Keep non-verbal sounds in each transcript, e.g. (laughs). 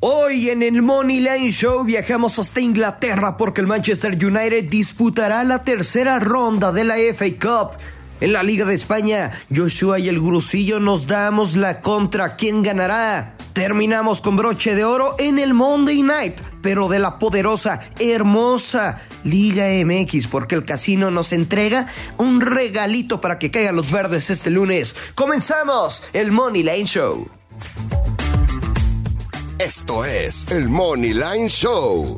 Hoy en el Money Line Show viajamos hasta Inglaterra porque el Manchester United disputará la tercera ronda de la FA Cup. En la Liga de España, Joshua y el Grusillo nos damos la contra. ¿Quién ganará? Terminamos con broche de oro en el Monday Night, pero de la poderosa, hermosa Liga MX, porque el casino nos entrega un regalito para que caigan los verdes este lunes. Comenzamos el Money Line Show. Esto es el Money Line Show,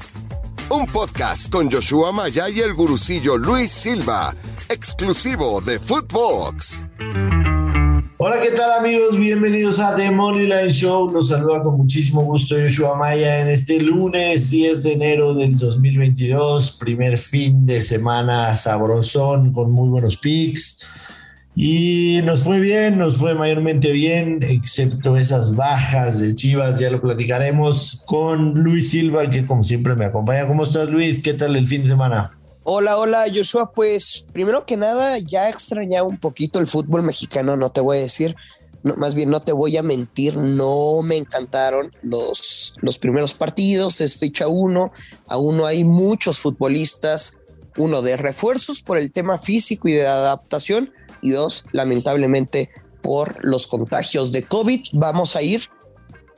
un podcast con Joshua Maya y el gurucillo Luis Silva, exclusivo de Footbox. Hola, ¿qué tal amigos? Bienvenidos a The Money Line Show. Nos saluda con muchísimo gusto Joshua Maya en este lunes 10 de enero del 2022, primer fin de semana sabrosón con muy buenos picks. Y nos fue bien, nos fue mayormente bien, excepto esas bajas de Chivas, ya lo platicaremos con Luis Silva, que como siempre me acompaña. ¿Cómo estás Luis? ¿Qué tal el fin de semana? Hola, hola Joshua, pues primero que nada ya extrañaba un poquito el fútbol mexicano, no te voy a decir, más bien no te voy a mentir, no me encantaron los, los primeros partidos, es fecha uno, aún no hay muchos futbolistas, uno de refuerzos por el tema físico y de adaptación, y dos, lamentablemente por los contagios de COVID. Vamos a ir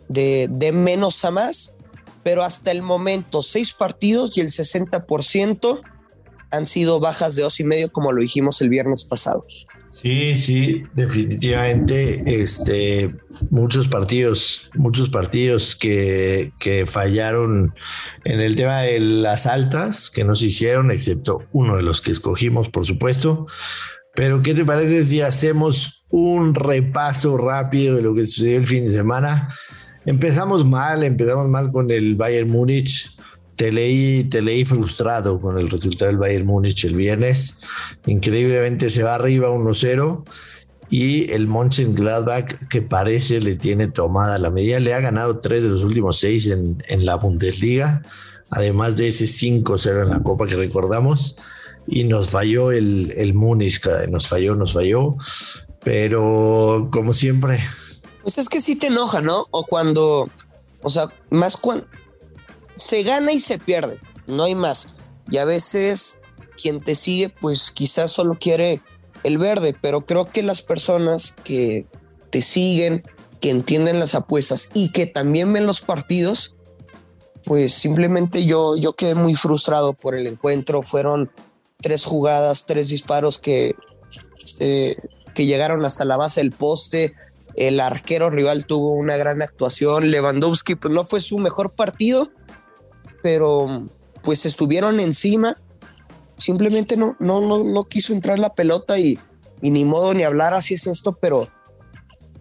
de, de menos a más, pero hasta el momento seis partidos y el 60% han sido bajas de dos y medio, como lo dijimos el viernes pasado. Sí, sí, definitivamente, este, muchos partidos, muchos partidos que, que fallaron en el tema de las altas que nos hicieron, excepto uno de los que escogimos, por supuesto. Pero, ¿qué te parece si hacemos un repaso rápido de lo que sucedió el fin de semana? Empezamos mal, empezamos mal con el Bayern Múnich. Te leí, te leí frustrado con el resultado del Bayern Múnich el viernes. Increíblemente se va arriba 1-0 y el Mönchengladbach que parece le tiene tomada la medida. Le ha ganado tres de los últimos seis en, en la Bundesliga, además de ese 5-0 en la Copa que recordamos y nos falló el, el Múnich, nos falló, nos falló, pero como siempre. Pues es que sí te enoja, ¿no? O cuando, o sea, más cuando se gana y se pierde, no hay más. Y a veces quien te sigue, pues quizás solo quiere el verde, pero creo que las personas que te siguen, que entienden las apuestas y que también ven los partidos, pues simplemente yo, yo quedé muy frustrado por el encuentro. Fueron tres jugadas, tres disparos que, eh, que llegaron hasta la base del poste. El arquero rival tuvo una gran actuación. Lewandowski, pues no fue su mejor partido, pero pues estuvieron encima. Simplemente no, no, no, no quiso entrar la pelota y, y ni modo ni hablar, así es esto, pero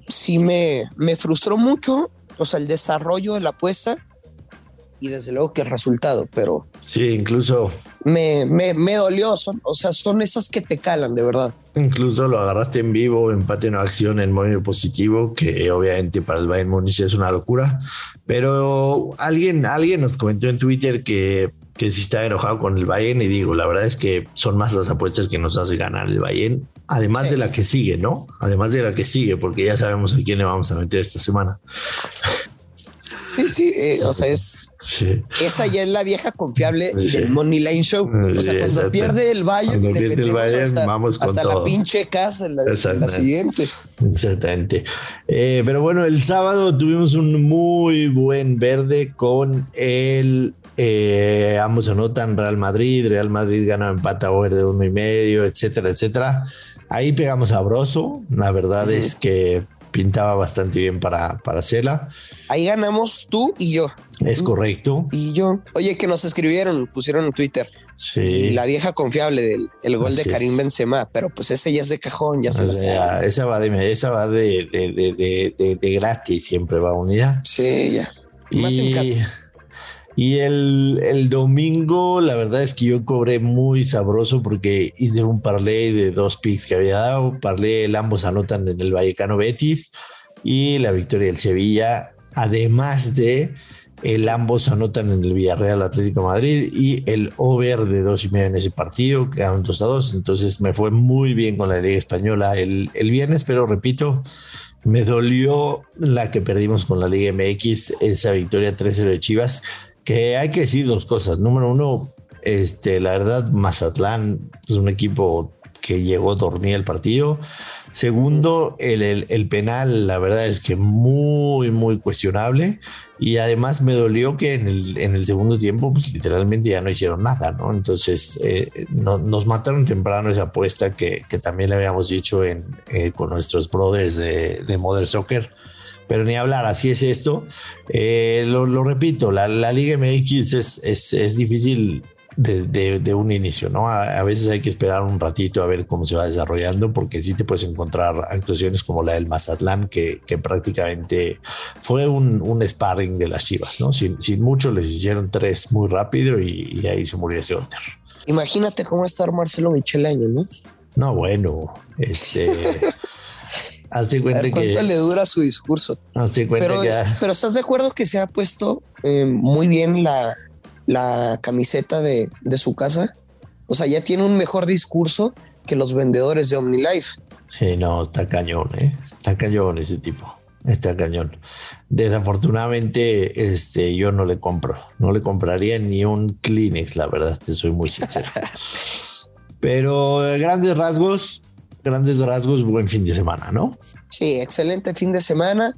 sí me, me frustró mucho, o sea, el desarrollo de la apuesta y desde luego que el resultado, pero... Sí, incluso... Me, me, me dolió, son, o sea, son esas que te calan, de verdad. Incluso lo agarraste en vivo, empate en acción en modo positivo, que obviamente para el Bayern Múnich es una locura, pero alguien, alguien nos comentó en Twitter que que sí está enojado con el Bayern y digo, la verdad es que son más las apuestas que nos hace ganar el Bayern, además sí. de la que sigue, ¿no? Además de la que sigue, porque ya sabemos a quién le vamos a meter esta semana. Sí, sí, eh, o sea, es, Sí. Esa ya es la vieja confiable sí. del Money Line Show. O sea, sí, cuando pierde el Bayern, cuando pierde el Bayern hasta, vamos con hasta todo. la pinche casa en la, en la siguiente. Exactamente. Eh, pero bueno, el sábado tuvimos un muy buen verde con el eh, ambos anotan Real Madrid, Real Madrid gana empata over de uno y medio, etcétera, etcétera. Ahí pegamos sabroso. La verdad es que pintaba bastante bien para, para Cela. Ahí ganamos tú y yo. Es correcto. Y yo. Oye, que nos escribieron, pusieron en Twitter. Sí. Y la vieja confiable del el gol Así de Karim es. Benzema, pero pues ese ya es de cajón, ya se O lo sea, sabe. esa va de, esa va de, de, de, de, de- de gratis, siempre va unida. Sí, ya. Más en casa. Y el, el domingo, la verdad es que yo cobré muy sabroso porque hice un parlay de dos picks que había dado. Parlay el ambos anotan en el Vallecano Betis y la victoria del Sevilla, además de el ambos anotan en el Villarreal Atlético Madrid y el over de dos y medio en ese partido, quedaron dos a dos. Entonces me fue muy bien con la Liga Española el, el viernes, pero repito, Me dolió la que perdimos con la Liga MX, esa victoria 3-0 de Chivas, que hay que decir dos cosas. Número uno, este, la verdad, Mazatlán es un equipo que llegó a dormir el partido. Segundo, el, penal, la verdad es que muy, muy cuestionable. Y además me dolió que en el, en el segundo tiempo, pues literalmente ya no hicieron nada, ¿no? Entonces eh, nos mataron temprano esa apuesta que, también le habíamos dicho en, eh, con nuestros brothers de, de Modern Soccer. Pero ni hablar, así es esto. Eh, lo, repito, la, la Liga MX es, es, es difícil de, un inicio, ¿no? A, veces hay que esperar un ratito a ver cómo se va desarrollando, porque sí te puedes encontrar actuaciones como la del Mazatlán, que, que prácticamente fue un, un, sparring de las chivas, ¿no? Sin, mucho les hicieron tres muy rápido y, ahí se murió ese Hunter. Imagínate cómo está Marcelo Michelaño, ¿no? No, bueno, este. (laughs) Hazte cuenta que. ¿Cuánto le dura su discurso? Hazte cuenta pero, que. Pero estás de acuerdo que se ha puesto eh, muy bien la, la camiseta de, su casa. O sea, ya tiene un mejor discurso que los vendedores de OmniLife. Sí, no, está cañón, ¿eh? Está cañón ese tipo. Está cañón. Desafortunadamente, este, yo no le compro. No le compraría ni un Kleenex, la verdad, te soy muy sincero. (laughs) Pero grandes rasgos, grandes rasgos, buen fin de semana, ¿no? Sí, excelente fin de semana.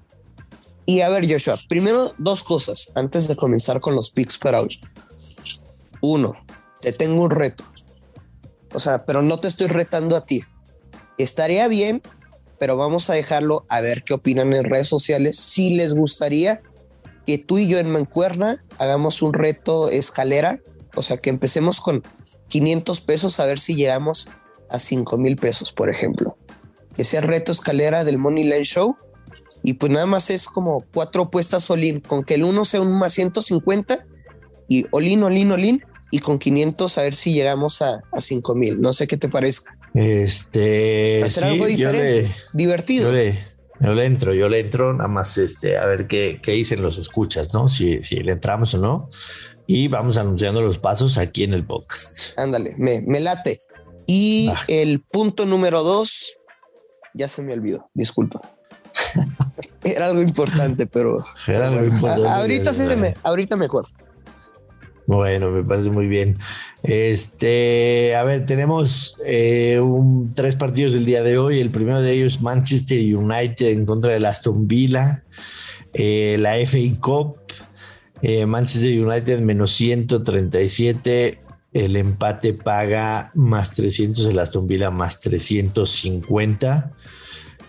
Y a ver, Joshua, primero dos cosas antes de comenzar con los picks para hoy. Uno, te tengo un reto. O sea, pero no te estoy retando a ti. Estaría bien, pero vamos a dejarlo a ver qué opinan en redes sociales. Si les gustaría que tú y yo en Mancuerna hagamos un reto escalera, o sea, que empecemos con 500 pesos a ver si llegamos a 5 mil pesos, por ejemplo. Que sea el reto escalera del Money Line Show y pues nada más es como cuatro puestas Olin, con que el uno sea un más 150 y Olin, Olin, Olin, y con 500 a ver si llegamos a, a 5000. No sé qué te parezca. Este. Hacer algo diferente, divertido. Yo le, yo le, entro, yo le entro, nada más este, a ver qué, qué dicen los escuchas, ¿no? Si, si le entramos o no. Y vamos anunciando los pasos aquí en el podcast. Ándale, me, me late. Y el punto número dos, ya se me olvidó, disculpa. (laughs) Era algo importante, pero. (laughs) ahorita sí me, ahorita me acuerdo. Bueno, me parece muy bien. Este, a ver, tenemos eh, un, tres partidos el día de hoy. El primero de ellos, Manchester United en contra del Aston Villa. Eh, la FA Cup, eh, Manchester United menos 137. El empate paga más 300, el Aston Villa más 350.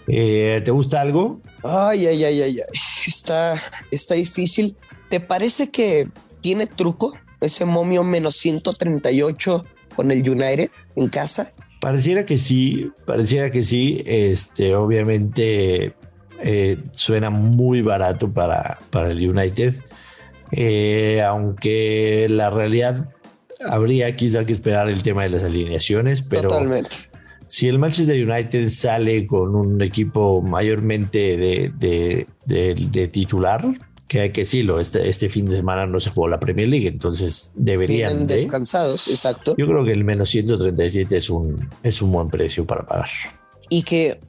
Eh, ¿Te gusta algo? Ay, ay, ay, ay, Está, está difícil. ¿Te parece que tiene truco ese momio menos 138 con el United en casa? Pareciera que sí, pareciera que sí. Este, obviamente eh, suena muy barato para, para el United. Eh, aunque la realidad habría quizá que esperar el tema de las alineaciones, pero Totalmente si el Manchester United sale con un equipo mayormente de, titular, que hay que decirlo, este, este fin de semana no se jugó la Premier League, entonces deberían. descansados, exacto. Yo creo que el menos 137 es un, es un buen precio para pagar. Y que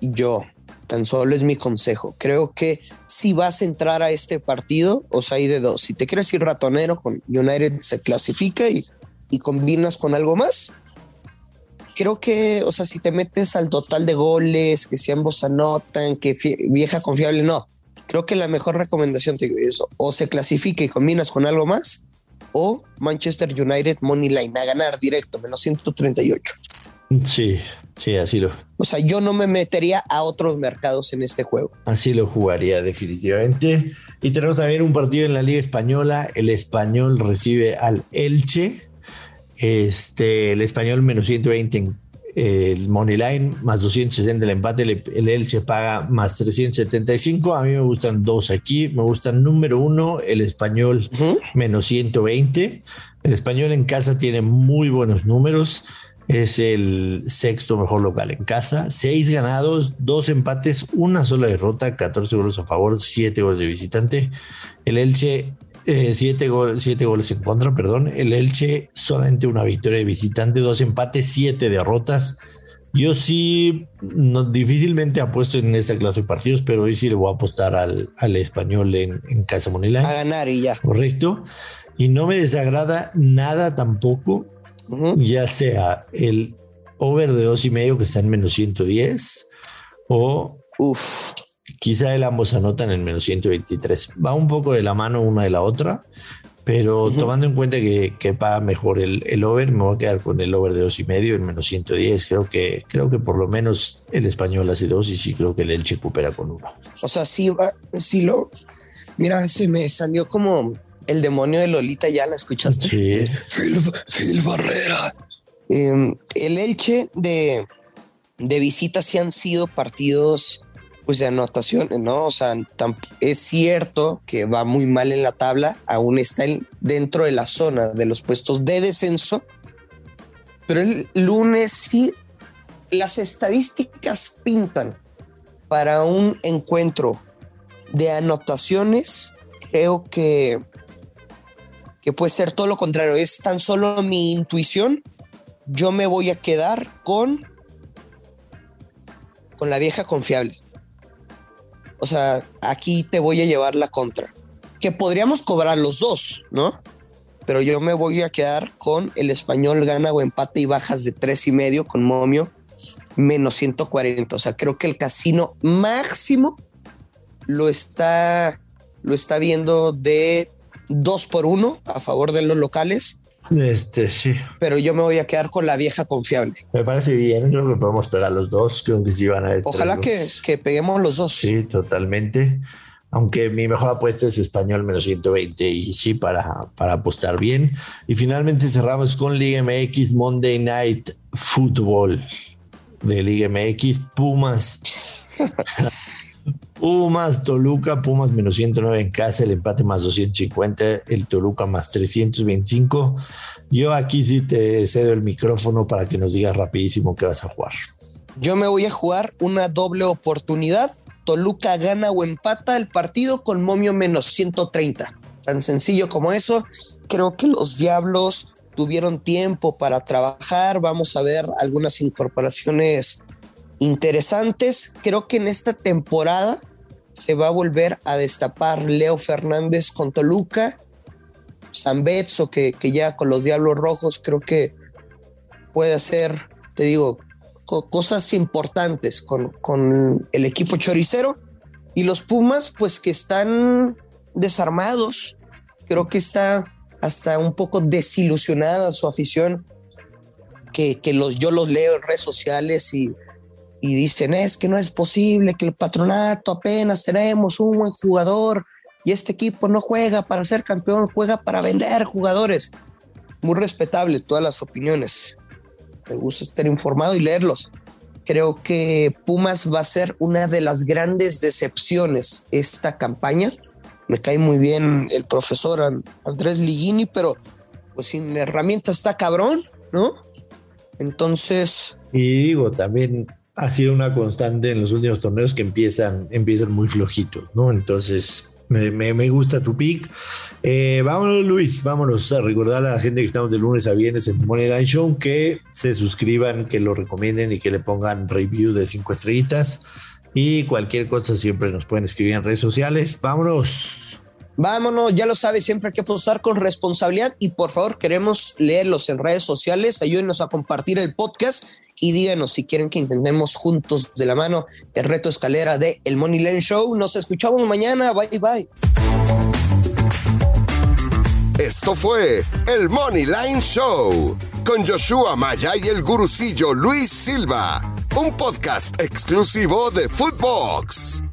yo, tan solo es mi consejo, creo que si vas a entrar a este partido, o sea, hay de dos. Si te quieres ir ratonero con United, se clasifica y, y combinas con algo más creo que, o sea, si te metes al total de goles, que si ambos anotan, que vieja confiable, no. Creo que la mejor recomendación te es o se clasifica y combinas con algo más, o Manchester United Money Line a ganar directo, menos 138. Sí, sí, así lo. O sea, yo no me metería a otros mercados en este juego. Así lo jugaría definitivamente. Y tenemos también un partido en la Liga Española. El Español recibe al Elche. Este, el español menos 120 en el Money Line, más 260 el empate, el, Elche paga más 375. A mí me gustan dos aquí. Me gustan número uno, el español menos 120. El español en casa tiene muy buenos números. Es el sexto mejor local en casa. Seis ganados, dos empates, una sola derrota, 14 goles a favor, siete goles de visitante. El Elche eh, siete, goles en contra, perdón. El Elche solamente una victoria de visitante, dos empates, siete derrotas. Yo sí, no, difícilmente apuesto en esta clase de partidos, pero hoy sí le voy a apostar al, al español en, en Casa Monila. A ganar y ya. Correcto. Y no me desagrada nada tampoco, ya sea el over de dos y medio que está en menos 110 o Uf. quizá el ambos anotan en menos 123. Va un poco de la mano una de la otra, pero tomando en cuenta que, que paga mejor el, el, over, me voy a quedar con el over de dos y medio en menos 110. Creo que, creo que por lo menos el español hace dos y sí creo que el Elche recupera con uno. O sea, sí, va, sí lo. Mira, se me salió como el demonio de Lolita, ya la escuchaste. Sí. Phil, Phil Barrera. Eh, el Elche de, de visita sí han sido partidos pues de anotación, ¿no? O sea, es cierto que va muy mal en la tabla, aún está en, dentro de la zona de los puestos de descenso, pero el lunes sí, las estadísticas pintan para un encuentro de anotaciones, creo que, que puede ser todo lo contrario, es tan solo mi intuición, yo me voy a quedar con, con la vieja confiable. O sea, aquí te voy a llevar la contra. Que podríamos cobrar los dos, ¿no? Pero yo me voy a quedar con el español gana o empate y bajas de tres y medio con momio menos 140. O sea, creo que el casino máximo lo está, lo está viendo de dos por uno a favor de los locales. Este, sí. Pero yo me voy a quedar con la vieja confiable. Me parece bien, creo que podemos pegar los dos, creo que sí van a. Ojalá que, que, peguemos los dos. Sí, totalmente. Aunque mi mejor apuesta es español menos 120 y sí para, para apostar bien. Y finalmente cerramos con Liga MX Monday Night Football de Liga MX Pumas. (laughs) Pumas, Toluca, Pumas menos 109 en casa, el empate más 250, el Toluca más 325. Yo aquí sí te cedo el micrófono para que nos digas rapidísimo qué vas a jugar. Yo me voy a jugar una doble oportunidad. Toluca gana o empata el partido con momio menos 130. Tan sencillo como eso. Creo que los Diablos tuvieron tiempo para trabajar. Vamos a ver algunas incorporaciones interesantes. Creo que en esta temporada se va a volver a destapar Leo Fernández con Toluca, San Betso, que, que ya con los Diablos Rojos creo que puede hacer, te digo, co cosas importantes con, con el equipo choricero. Y los Pumas, pues que están desarmados. Creo que está hasta un poco desilusionada su afición. Que, que los, yo los leo en redes sociales y y dicen es que no es posible que el patronato apenas tenemos un buen jugador y este equipo no juega para ser campeón, juega para vender jugadores. Muy respetable todas las opiniones. Me gusta estar informado y leerlos. Creo que Pumas va a ser una de las grandes decepciones esta campaña. Me cae muy bien el profesor Andrés Ligini, pero pues sin herramientas está cabrón, ¿no? Entonces. Y digo, también ha sido una constante en los últimos torneos que empiezan, empiezan muy flojitos, ¿no? Entonces, me, me, me gusta tu pick. Eh, vámonos, Luis, vámonos a recordar a la gente que estamos de lunes a viernes en Money Line Show que se suscriban, que lo recomienden y que le pongan review de cinco estrellitas. Y cualquier cosa siempre nos pueden escribir en redes sociales. Vámonos. Vámonos, ya lo sabes, siempre hay que apostar con responsabilidad y por favor queremos leerlos en redes sociales, ayúdenos a compartir el podcast y díganos si quieren que intentemos juntos de la mano el reto escalera de El Money Line Show. Nos escuchamos mañana. Bye bye. Esto fue El Money Line Show con Joshua Maya y el gurucillo Luis Silva, un podcast exclusivo de Footbox.